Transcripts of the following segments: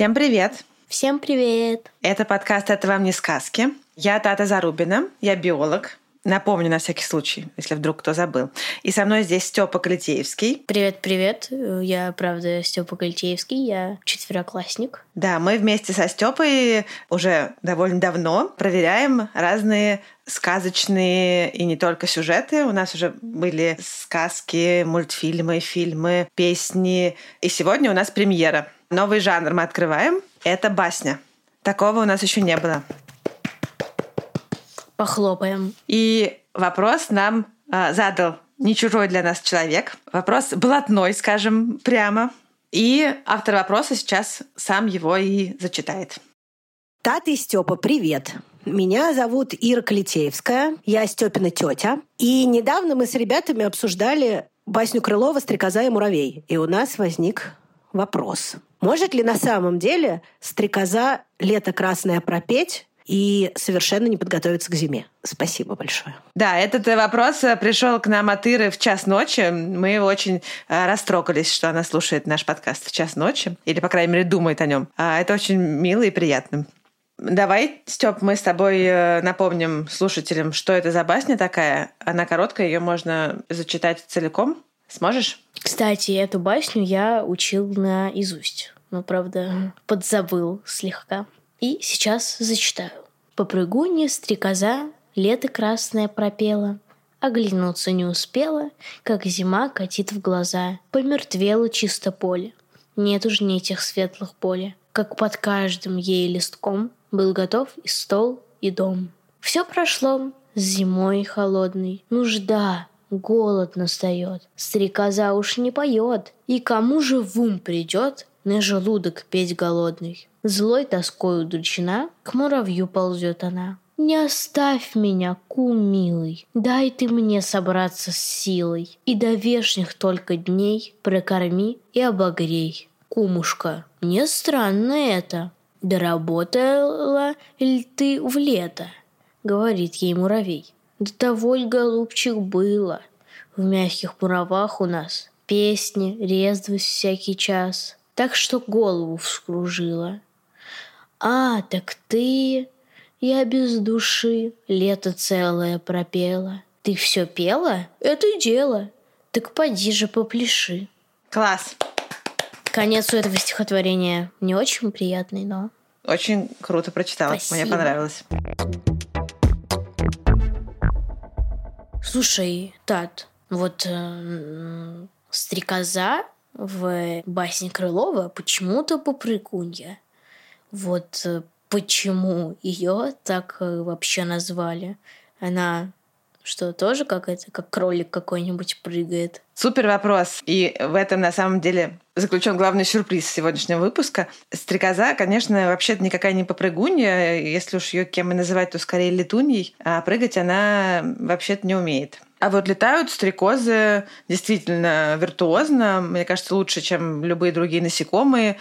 Всем привет! Всем привет! Это подкаст «Это вам не сказки». Я Тата Зарубина, я биолог. Напомню на всякий случай, если вдруг кто забыл. И со мной здесь Степа Калитеевский. Привет-привет. Я, правда, Степа Кальтеевский, я четвероклассник. Да, мы вместе со Степой уже довольно давно проверяем разные сказочные и не только сюжеты. У нас уже были сказки, мультфильмы, фильмы, песни. И сегодня у нас премьера. Новый жанр мы открываем. Это басня. Такого у нас еще не было. Похлопаем. И вопрос нам а, задал не чужой для нас человек. Вопрос блатной, скажем прямо. И автор вопроса сейчас сам его и зачитает. Тата и Степа, привет! Меня зовут Ира Калитеевская, я Степина тетя. И недавно мы с ребятами обсуждали басню Крылова «Стрекоза и муравей». И у нас возник вопрос. Может ли на самом деле стрекоза «Лето красное» пропеть и совершенно не подготовиться к зиме? Спасибо большое. Да, этот э, вопрос э, пришел к нам от Иры в час ночи. Мы очень э, растрогались, что она слушает наш подкаст в час ночи, или, по крайней мере, думает о нем. А Это очень мило и приятно. Давай, Степ, мы с тобой напомним слушателям, что это за басня такая. Она короткая, ее можно зачитать целиком. Сможешь? Кстати, эту басню я учил наизусть. Но, правда, подзабыл слегка. И сейчас зачитаю. Попрыгунья стрекоза лето красное пропела, Оглянуться не успела, как зима катит в глаза. Помертвело чисто поле. Нет уж ни этих светлых поля. Как под каждым ей листком Был готов и стол, и дом. Все прошло зимой холодной. Нужда, голод настает. Стрекоза уж не поет. И кому же в ум придет на желудок петь голодный? Злой тоской удручена, к муравью ползет она. Не оставь меня, кум милый, дай ты мне собраться с силой, И до вешних только дней прокорми и обогрей. Кумушка, мне странно это, доработала ли ты в лето? Говорит ей муравей. До того ль, голубчик, было. В мягких муравах у нас песни, резвость всякий час. Так что голову вскружила. А, так ты... Я без души лето целое пропела. Ты все пела? Это дело. Так поди же попляши. Класс. Конец у этого стихотворения не очень приятный, но... Очень круто прочитала. Спасибо. Мне понравилось. Слушай, Тат, вот э, стрекоза в басне Крылова почему-то попрыгунья. Вот э, почему ее так э, вообще назвали? Она что, тоже как это, как кролик какой-нибудь прыгает? Супер вопрос. И в этом, на самом деле, заключен главный сюрприз сегодняшнего выпуска. Стрекоза, конечно, вообще-то никакая не попрыгунья. Если уж ее кем и называть, то скорее летуньей. А прыгать она вообще-то не умеет. А вот летают стрекозы действительно виртуозно. Мне кажется, лучше, чем любые другие насекомые.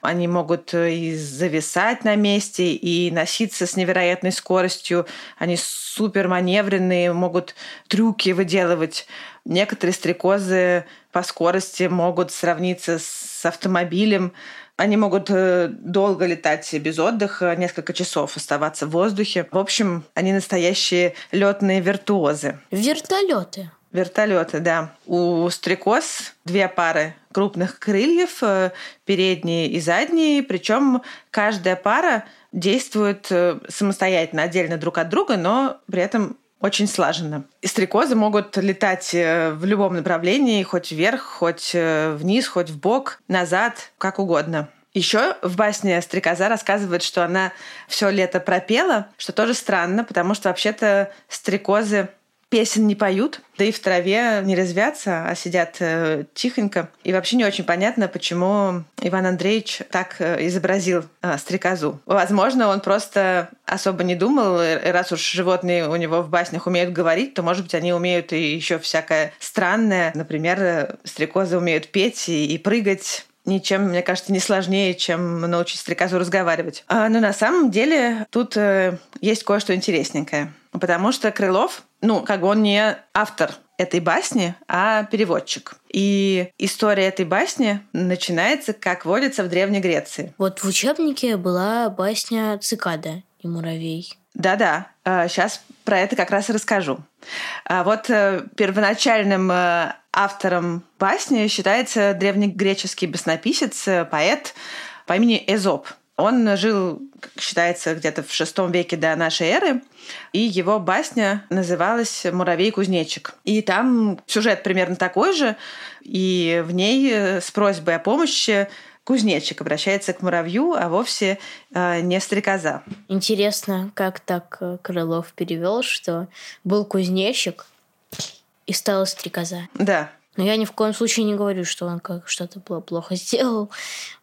Они могут и зависать на месте, и носиться с невероятной скоростью. Они супер маневренные, могут трюки выделывать. Некоторые стрекозы по скорости могут сравниться с автомобилем. Они могут э, долго летать без отдыха, несколько часов оставаться в воздухе. В общем, они настоящие летные виртуозы. Вертолеты. Вертолеты, да. У стрекоз две пары крупных крыльев, э, передние и задние, причем каждая пара действует э, самостоятельно, отдельно друг от друга, но при этом очень слаженно. И стрекозы могут летать э, в любом направлении, хоть вверх, хоть вниз, хоть в бок, назад, как угодно. Еще в басне стрекоза рассказывает, что она все лето пропела, что тоже странно, потому что вообще-то стрекозы песен не поют, да и в траве не резвятся, а сидят э, тихонько. И вообще не очень понятно, почему Иван Андреевич так э, изобразил э, стрекозу. Возможно, он просто особо не думал, и раз уж животные у него в баснях умеют говорить, то, может быть, они умеют и еще всякое странное. Например, э, стрекозы умеют петь и, и прыгать ничем, мне кажется, не сложнее, чем научить стрекозу разговаривать. А, но на самом деле тут э, есть кое-что интересненькое. Потому что Крылов, ну, как бы он не автор этой басни, а переводчик. И история этой басни начинается, как водится, в Древней Греции. Вот в учебнике была басня «Цикада» и «Муравей». Да-да, сейчас про это как раз и расскажу. А вот э, первоначальным э, автором басни считается древнегреческий баснописец, э, поэт по имени Эзоп. Он жил, как считается, где-то в VI веке до нашей эры, и его басня называлась «Муравей-кузнечик». И там сюжет примерно такой же, и в ней с просьбой о помощи кузнечик обращается к муравью, а вовсе э, не стрекоза. Интересно, как так э, Крылов перевел, что был кузнечик и стала стрекоза. Да. Но я ни в коем случае не говорю, что он как что-то плохо сделал.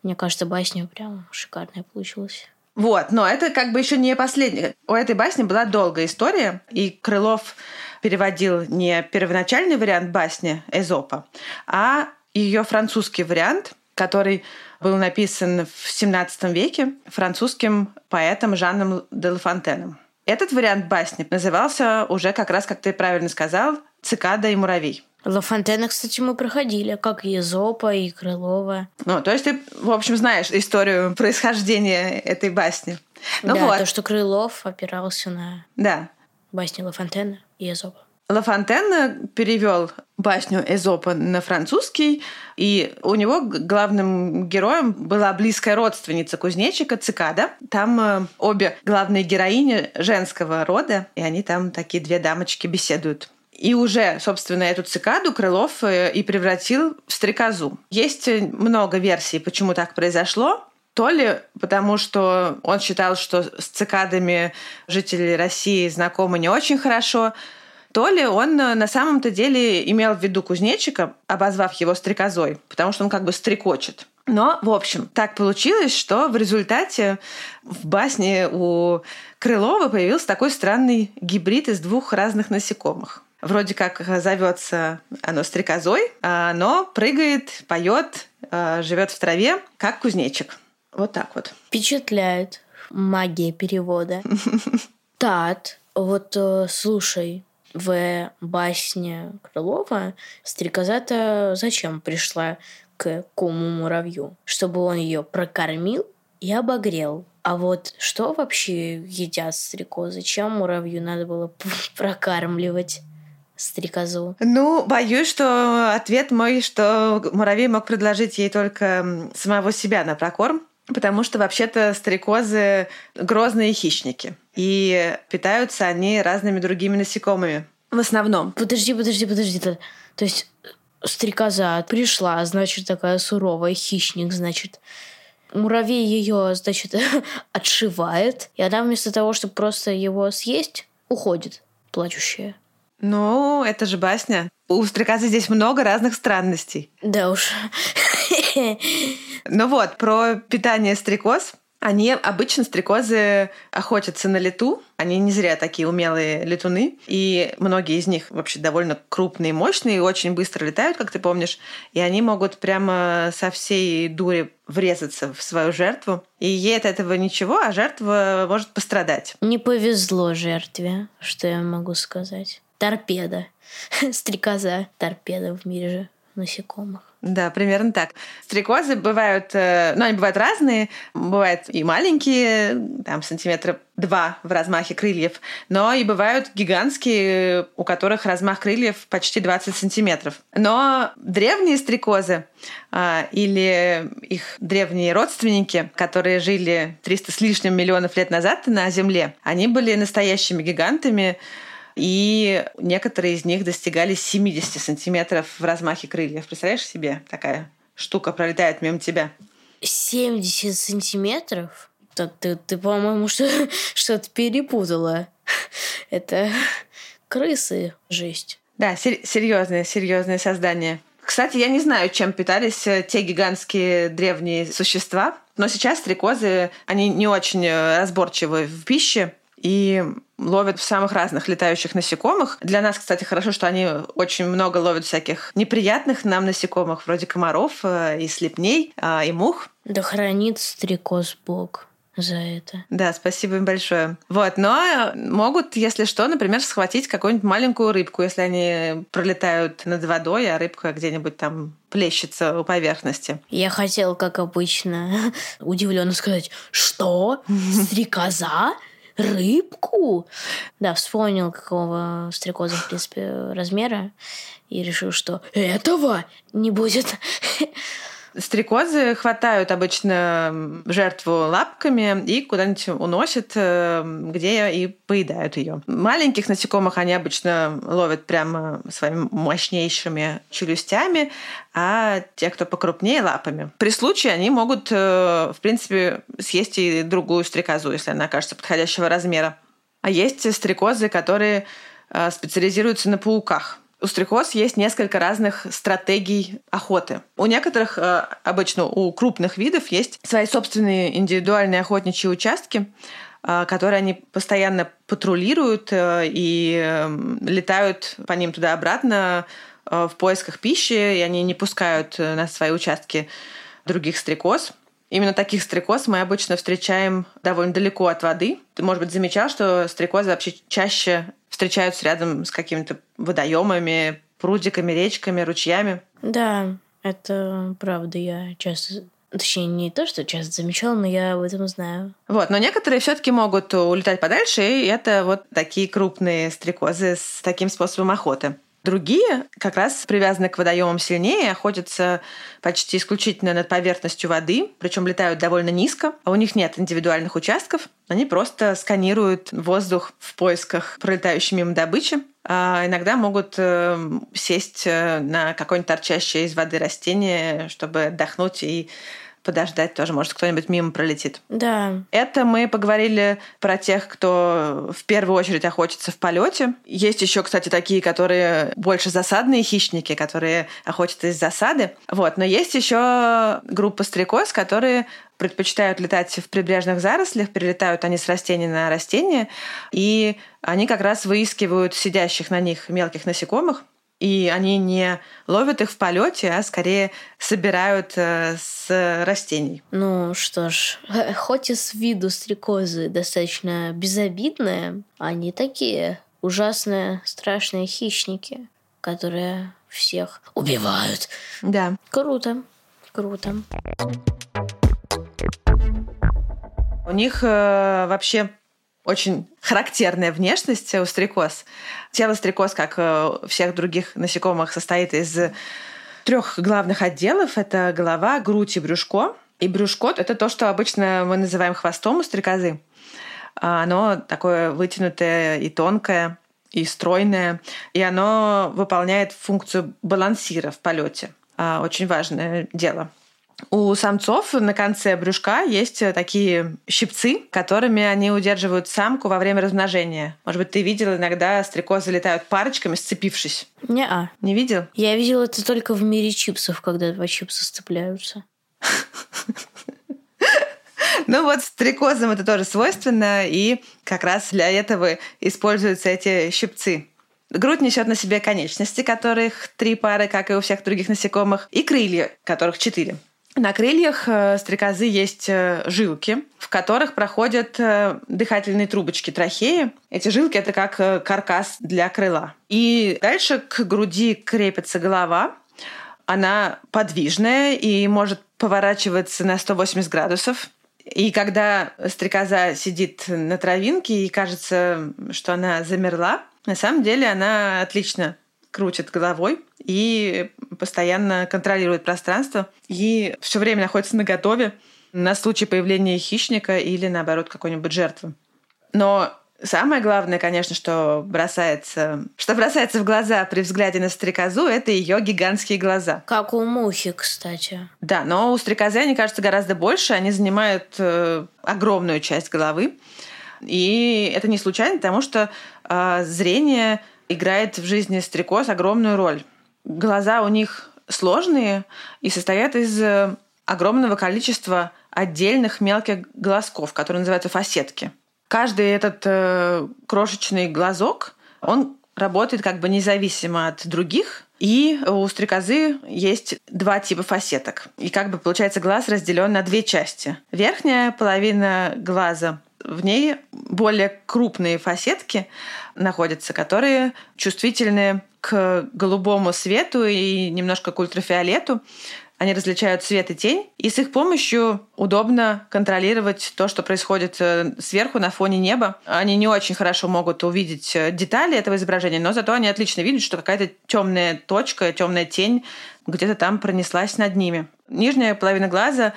Мне кажется, басня прям шикарная получилась. Вот, но это как бы еще не последняя. У этой басни была долгая история, и Крылов переводил не первоначальный вариант басни Эзопа, а ее французский вариант, который был написан в XVII веке французским поэтом Жаном де Лафонтеном. Этот вариант басни назывался уже как раз, как ты правильно сказал, «Цикада и муравей». Лафонтена, кстати, мы проходили, как и Зопа, и Крылова. Ну, то есть ты, в общем, знаешь историю происхождения этой басни. Ну да, вот. то, что Крылов опирался на Да. басни Лафонтена и Эзопа. Лафонтен перевел басню Эзопа на французский, и у него главным героем была близкая родственница кузнечика Цикада. Там э, обе главные героини женского рода, и они там такие две дамочки беседуют. И уже, собственно, эту цикаду Крылов э, и превратил в стрекозу. Есть э, много версий, почему так произошло. То ли потому, что он считал, что с цикадами жители России знакомы не очень хорошо, то ли он э, на самом-то деле имел в виду кузнечика, обозвав его стрекозой, потому что он как бы стрекочет. Но, в общем, так получилось, что в результате в басне у Крылова появился такой странный гибрид из двух разных насекомых. Вроде как зовется оно стрекозой, а оно прыгает, поет, э, живет в траве, как кузнечик. Вот так вот. Впечатляет магия перевода. Тат, вот э, слушай, в басне Крылова стрекоза-то зачем пришла к куму муравью? Чтобы он ее прокормил и обогрел. А вот что вообще едят стрекозы? Чем муравью надо было прокармливать? Стрекозу? Ну, боюсь, что ответ мой, что муравей мог предложить ей только самого себя на прокорм, потому что вообще-то стрекозы грозные хищники. И питаются они разными другими насекомыми. В основном. Подожди, подожди, подожди. То, то есть стрекоза пришла, значит, такая суровая, хищник, значит, муравей ее, значит, отшивает, и она вместо того, чтобы просто его съесть, уходит, плачущая. Ну, это же басня. У стрекозы здесь много разных странностей. Да уж. Ну вот, про питание стрекоз. Они обычно стрекозы охотятся на лету. Они не зря такие умелые летуны. И многие из них вообще довольно крупные, мощные и очень быстро летают, как ты помнишь. И они могут прямо со всей дури врезаться в свою жертву. И ей от этого ничего, а жертва может пострадать. Не повезло жертве, что я могу сказать. Торпеда. Стрекоза. Торпеда в мире же насекомых. Да, примерно так. Стрекозы бывают, э, ну, они бывают разные. Бывают и маленькие, там, сантиметра два в размахе крыльев, но и бывают гигантские, у которых размах крыльев почти 20 сантиметров. Но древние стрекозы а, или их древние родственники, которые жили 300 с лишним миллионов лет назад на Земле, они были настоящими гигантами, и некоторые из них достигали 70 сантиметров в размахе крыльев. Представляешь себе, такая штука пролетает мимо тебя? 70 сантиметров? Ты, ты, ты по-моему, что, что-то перепутала. Это крысы жесть. Да, сер- серьезное, серьезное создание. Кстати, я не знаю, чем питались э, те гигантские древние существа, но сейчас стрекозы, они не очень э, разборчивы в пище и ловят самых разных летающих насекомых. Для нас, кстати, хорошо, что они очень много ловят всяких неприятных нам насекомых, вроде комаров э, и слепней, а, и мух. Да хранит стрекоз Бог за это. Да, спасибо им большое. Вот, но могут, если что, например, схватить какую-нибудь маленькую рыбку, если они пролетают над водой, а рыбка где-нибудь там плещется у поверхности. Я хотела, как обычно, удивленно сказать, что? Стрекоза? Рыбку? Да, вспомнил, какого стрекоза, в принципе, размера, и решил, что этого не будет. Стрекозы хватают обычно жертву лапками и куда-нибудь уносят, э, где и поедают ее. Маленьких насекомых они обычно ловят прямо своими мощнейшими челюстями, а те, кто покрупнее, лапами. При случае они могут, э, в принципе, съесть и другую стрекозу, если она окажется подходящего размера. А есть стрекозы, которые э, специализируются на пауках. У стрекоз есть несколько разных стратегий охоты. У некоторых, э, обычно у крупных видов, есть свои собственные индивидуальные охотничьи участки, э, которые они постоянно патрулируют э, и летают по ним туда-обратно в поисках пищи, и они не пускают на свои участки других стрекоз. Именно таких стрекоз мы обычно встречаем довольно далеко от воды. Ты, может быть, замечал, что стрекозы вообще чаще встречаются рядом с какими-то водоемами, прудиками, речками, ручьями. Да, это правда. Я часто Точнее, не то, что часто замечала, но я об этом знаю. Вот, но некоторые все-таки могут улетать подальше, и это вот такие крупные стрекозы с таким способом охоты. Другие как раз привязаны к водоемам сильнее, охотятся почти исключительно над поверхностью воды, причем летают довольно низко, а у них нет индивидуальных участков, они просто сканируют воздух в поисках пролетающей мимо добычи. А иногда могут э, сесть э, на какое-нибудь торчащее из воды растение, чтобы отдохнуть и подождать тоже, может, кто-нибудь мимо пролетит. Да. Это мы поговорили про тех, кто в первую очередь охотится в полете. Есть еще, кстати, такие, которые больше засадные хищники, которые охотятся из засады. Вот. Но есть еще группа стрекоз, которые предпочитают летать в прибрежных зарослях, перелетают они с растения на растение, и они как раз выискивают сидящих на них мелких насекомых, и они не ловят их в полете, а скорее собирают э, с растений. Ну что ж, хоть и с виду стрекозы достаточно безобидные, они такие ужасные, страшные хищники, которые всех убивают. Да. Круто, круто. У них э, вообще очень характерная внешность у стрекоз. Тело стрекоз, как э, всех других насекомых, состоит из трех главных отделов. Это голова, грудь и брюшко. И брюшко — это то, что обычно мы называем хвостом у стрекозы. А оно такое вытянутое и тонкое, и стройное. И оно выполняет функцию балансира в полете. А, очень важное дело. У самцов на конце брюшка есть такие щипцы, которыми они удерживают самку во время размножения. Может быть, ты видел иногда стрекозы летают парочками, сцепившись? Не-а. Не видел? Я видел это только в мире чипсов, когда два чипса сцепляются. Ну вот стрекозам это тоже свойственно, и как раз для этого используются эти щипцы. Грудь несет на себе конечности, которых три пары, как и у всех других насекомых, и крылья, которых четыре. На крыльях э, стрекозы есть э, жилки, в которых проходят э, дыхательные трубочки трахеи. Эти жилки — это как каркас для крыла. И дальше к груди крепится голова. Она подвижная и может поворачиваться на 180 градусов. И когда стрекоза сидит на травинке и кажется, что она замерла, на самом деле она отлично крутит головой и постоянно контролирует пространство и все время находится на готове на случай появления хищника или, наоборот, какой-нибудь жертвы. Но Самое главное, конечно, что бросается, что бросается в глаза при взгляде на стрекозу, это ее гигантские глаза. Как у мухи, кстати. Да, но у стрекозы они кажется гораздо больше, они занимают э, огромную часть головы. И это не случайно, потому что э, зрение играет в жизни стрекоз огромную роль. Глаза у них сложные и состоят из э, огромного количества отдельных мелких глазков, которые называются фасетки. Каждый этот э, крошечный глазок, он работает как бы независимо от других, и у стрекозы есть два типа фасеток. И как бы получается глаз разделен на две части. Верхняя половина глаза в ней более крупные фасетки находятся, которые чувствительны к голубому свету и немножко к ультрафиолету. Они различают свет и тень, и с их помощью удобно контролировать то, что происходит э, сверху на фоне неба. Они не очень хорошо могут увидеть э, детали этого изображения, но зато они отлично видят, что какая-то темная точка, темная тень где-то там пронеслась над ними. Нижняя половина глаза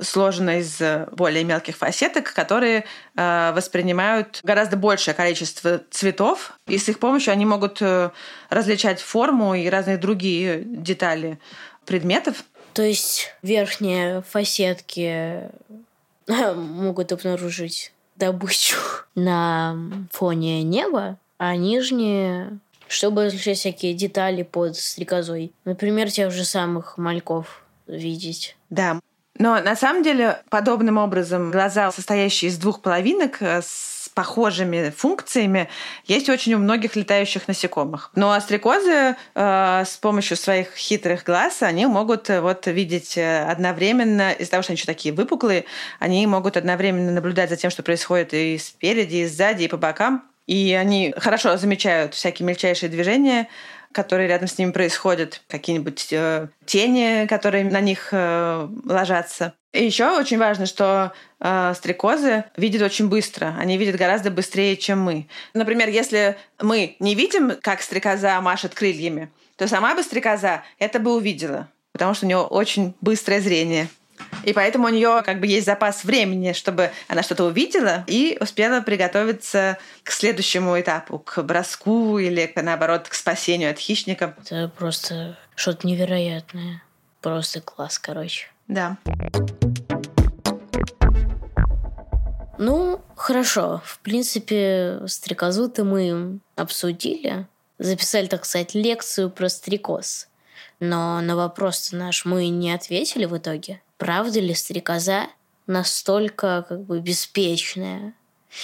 сложена из э, более мелких фасеток, которые э, воспринимают гораздо большее количество цветов, и с их помощью они могут э, различать форму и разные другие детали предметов. То есть верхние фасетки могут обнаружить добычу на фоне неба, а нижние чтобы различать всякие детали под стрекозой. Например, тех же самых мальков видеть. Да. Но на самом деле подобным образом глаза, состоящие из двух половинок, э, с похожими функциями, есть очень у многих летающих насекомых. Но астрикозы э, с помощью своих хитрых глаз, они могут э, вот видеть э, одновременно, из-за того, что они еще такие выпуклые, они могут одновременно наблюдать за тем, что происходит и спереди, и сзади, и по бокам. И они хорошо замечают всякие мельчайшие движения, которые рядом с ними происходят, какие-нибудь э, тени, которые на них э, ложатся. И еще очень важно, что э, стрекозы видят очень быстро. Они видят гораздо быстрее, чем мы. Например, если мы не видим, как стрекоза машет крыльями, то сама бы стрекоза это бы увидела, потому что у нее очень быстрое зрение. И поэтому у нее как бы есть запас времени, чтобы она что-то увидела и успела приготовиться к следующему этапу, к броску или, наоборот, к спасению от хищника. Это просто что-то невероятное. Просто класс, короче. Да. Ну, хорошо. В принципе, стрекозу-то мы обсудили. Записали, так сказать, лекцию про стрекоз. Но на вопрос наш мы не ответили в итоге правда ли стрекоза настолько как бы беспечная?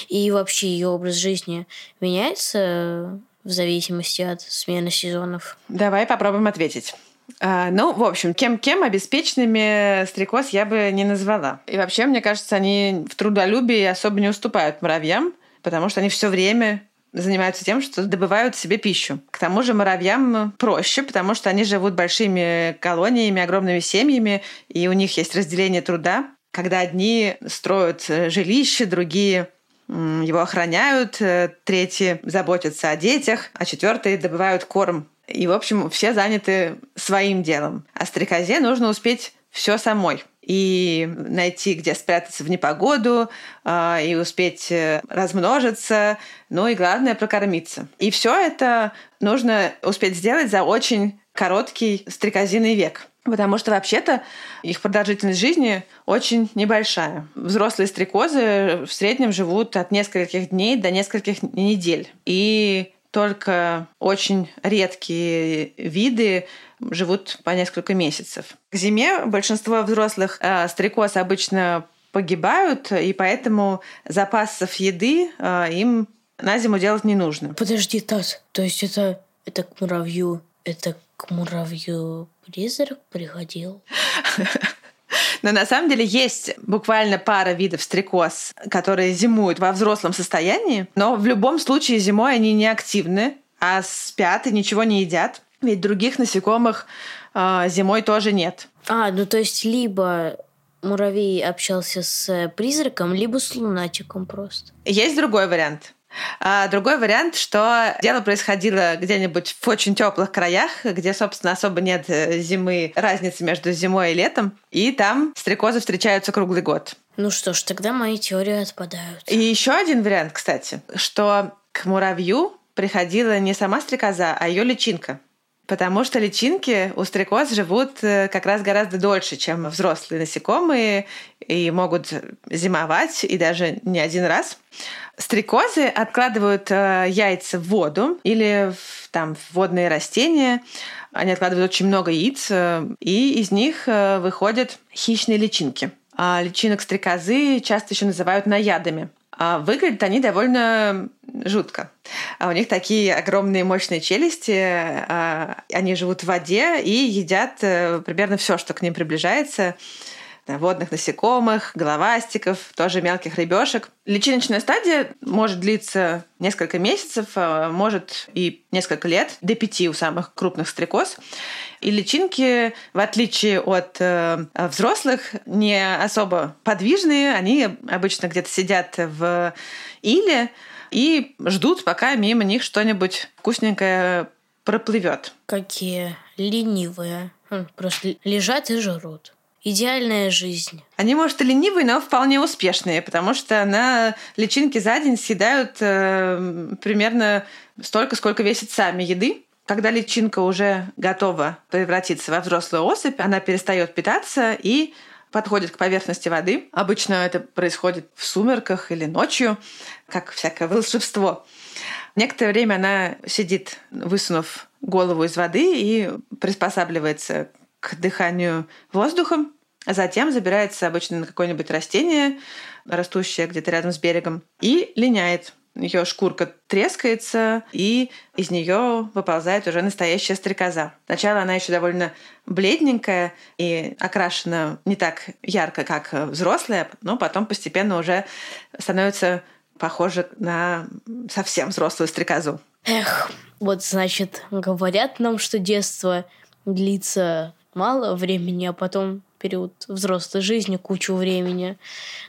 И вообще ее образ жизни меняется в зависимости от смены сезонов? Давай попробуем ответить. А, ну, в общем, кем-кем обеспеченными стрекоз я бы не назвала. И вообще, мне кажется, они в трудолюбии особо не уступают муравьям, потому что они все время занимаются тем, что добывают себе пищу. К тому же муравьям проще, потому что они живут большими колониями, огромными семьями, и у них есть разделение труда, когда одни строят э, жилище, другие его охраняют, э, третьи заботятся о детях, а четвертые добывают корм. И, в общем, все заняты своим делом. А стрекозе нужно успеть все самой и найти, где спрятаться в непогоду, а, и успеть э, размножиться, ну и главное прокормиться. И все это нужно успеть сделать за очень короткий стрекозиный век. Потому что вообще-то их продолжительность жизни очень небольшая. Взрослые стрекозы в среднем живут от нескольких дней до нескольких недель. И только очень редкие виды живут по несколько месяцев. К зиме большинство взрослых э, стрекоз обычно погибают, и поэтому запасов еды э, им на зиму делать не нужно. Подожди, Тас, то есть это, это к муравью, это к муравью призрак приходил? Но на самом деле есть буквально пара видов стрекоз, которые зимуют во взрослом состоянии, но в любом случае зимой они не активны, а спят и ничего не едят. Ведь других насекомых э, зимой тоже нет. А, ну то есть либо муравей общался с призраком, либо с лунатиком просто. Есть другой вариант. А другой вариант, что дело происходило где-нибудь в очень теплых краях, где, собственно, особо нет э, зимы, разницы между зимой и летом, и там стрекозы встречаются круглый год. Ну что ж, тогда мои теории отпадают. И еще один вариант, кстати, что к муравью приходила не сама стрекоза, а ее личинка. Потому что личинки у стрекоз живут э, как раз гораздо дольше, чем взрослые насекомые, и могут зимовать, и даже не один раз. Стрекозы откладывают э, яйца в воду или в, там в водные растения. Они откладывают очень много яиц, э, и из них выходят хищные личинки. А личинок стрекозы часто еще называют наядами. А выглядят они довольно жутко. А у них такие огромные мощные челюсти, а они живут в воде и едят э, примерно все, что к ним приближается водных насекомых, головастиков, тоже мелких рыбешек. Личиночная стадия может длиться несколько месяцев, а может и несколько лет, до пяти у самых крупных стрекоз. И личинки, в отличие от э, взрослых, не особо подвижные. Они обычно где-то сидят в иле и ждут, пока мимо них что-нибудь вкусненькое проплывет. Какие ленивые. Просто лежат и жрут идеальная жизнь. Они, может, и ленивые, но вполне успешные, потому что на личинки за день съедают э, примерно столько, сколько весит сами еды. Когда личинка уже готова превратиться во взрослую особь, она перестает питаться и подходит к поверхности воды. Обычно это происходит в сумерках или ночью, как всякое волшебство. Некоторое время она сидит, высунув голову из воды и приспосабливается к дыханию воздухом, а затем забирается обычно на какое-нибудь растение, растущее где-то рядом с берегом, и линяет. Ее шкурка трескается, и из нее выползает уже настоящая стрекоза. Сначала она еще довольно бледненькая и окрашена не так ярко, как взрослая, но потом постепенно уже становится похожа на совсем взрослую стрекозу. Эх, вот значит, говорят нам, что детство длится мало времени, а потом период взрослой жизни, кучу времени.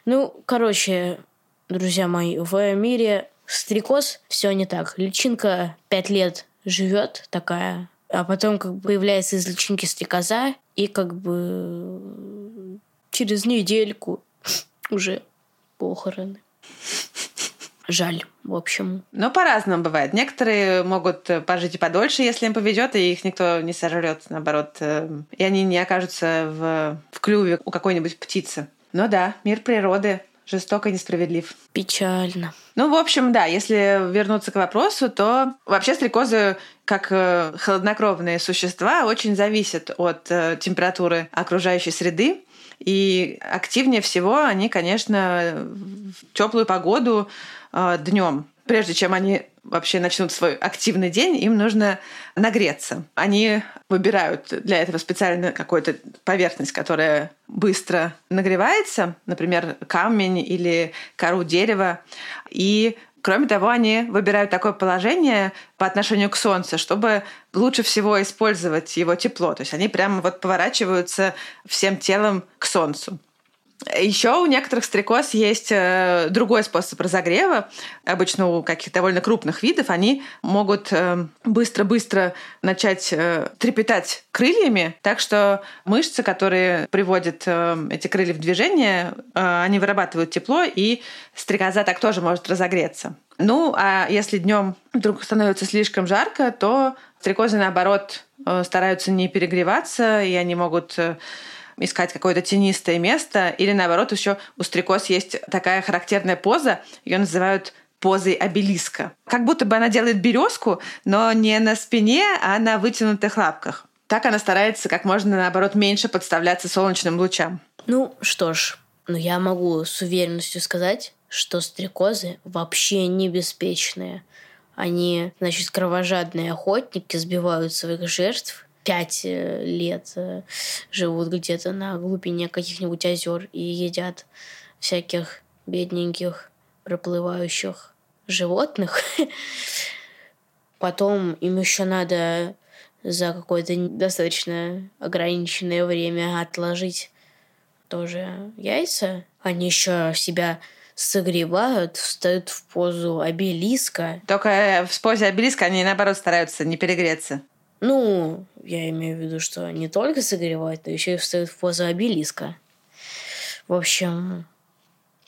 Ну, короче, друзья мои, в мире стрекоз все не так. Личинка пять лет живет такая, а потом как бы появляется из личинки стрекоза, и как бы через недельку уже похороны. Жаль, в общем. Но по-разному бывает. Некоторые могут пожить и подольше, если им повезет, и их никто не сожрет, наоборот. Э, и они не окажутся в, в клюве у какой-нибудь птицы. Но да, мир природы жестоко и несправедлив. Печально. Ну, в общем, да, если вернуться к вопросу, то вообще стрекозы, как э, холоднокровные существа, очень зависят от э, температуры окружающей среды. И активнее всего они, конечно, в теплую погоду э, днем. Прежде чем они вообще начнут свой активный день, им нужно нагреться. Они выбирают для этого специально какую-то поверхность, которая быстро нагревается, например, камень или кору дерева, и Кроме того, они выбирают такое положение по отношению к Солнцу, чтобы лучше всего использовать его тепло. То есть они прямо вот поворачиваются всем телом к Солнцу. Еще у некоторых стрекоз есть э, другой способ разогрева. Обычно у каких-то довольно крупных видов они могут э, быстро-быстро начать э, трепетать крыльями, так что мышцы, которые приводят эти крылья в движение, они вырабатывают тепло, и стрекоза так тоже может разогреться. Ну, а если днем вдруг становится слишком жарко, то стрекозы, наоборот, стараются не перегреваться, и они могут искать какое-то тенистое место, или наоборот, еще у стрекоз есть такая характерная поза, ее называют позой обелиска. Как будто бы она делает березку, но не на спине, а на вытянутых лапках. Так она старается как можно, наоборот, меньше подставляться солнечным лучам. Ну что ж, ну я могу с уверенностью сказать, что стрекозы вообще не беспечные. Они, значит, кровожадные охотники, сбивают своих жертв пять э, лет э, живут где-то на глубине каких-нибудь озер и едят всяких бедненьких проплывающих животных. Потом им еще надо за какое-то достаточно ограниченное время отложить тоже яйца. Они еще себя согревают, встают в позу обелиска. Только в позе обелиска они, наоборот, стараются не перегреться. Ну, я имею в виду, что не только согревают, но еще и встают в позу обелиска. В общем,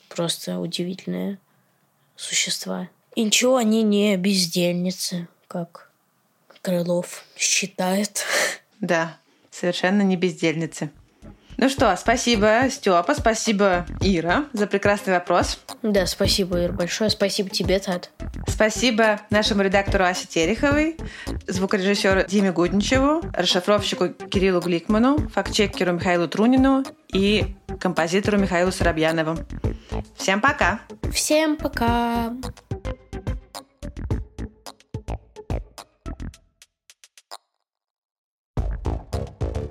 просто удивительные существа. И ничего, они не бездельницы, как Крылов считает. Да, совершенно не бездельницы. Ну что, спасибо, Степа, спасибо, Ира, за прекрасный вопрос. Да, спасибо, Ир, большое. Спасибо тебе, Тат. Спасибо нашему редактору Асе Тереховой, звукорежиссеру Диме Гудничеву, расшифровщику Кириллу Гликману, фактчекеру Михаилу Трунину и композитору Михаилу Соробьянову. Всем пока! Всем пока!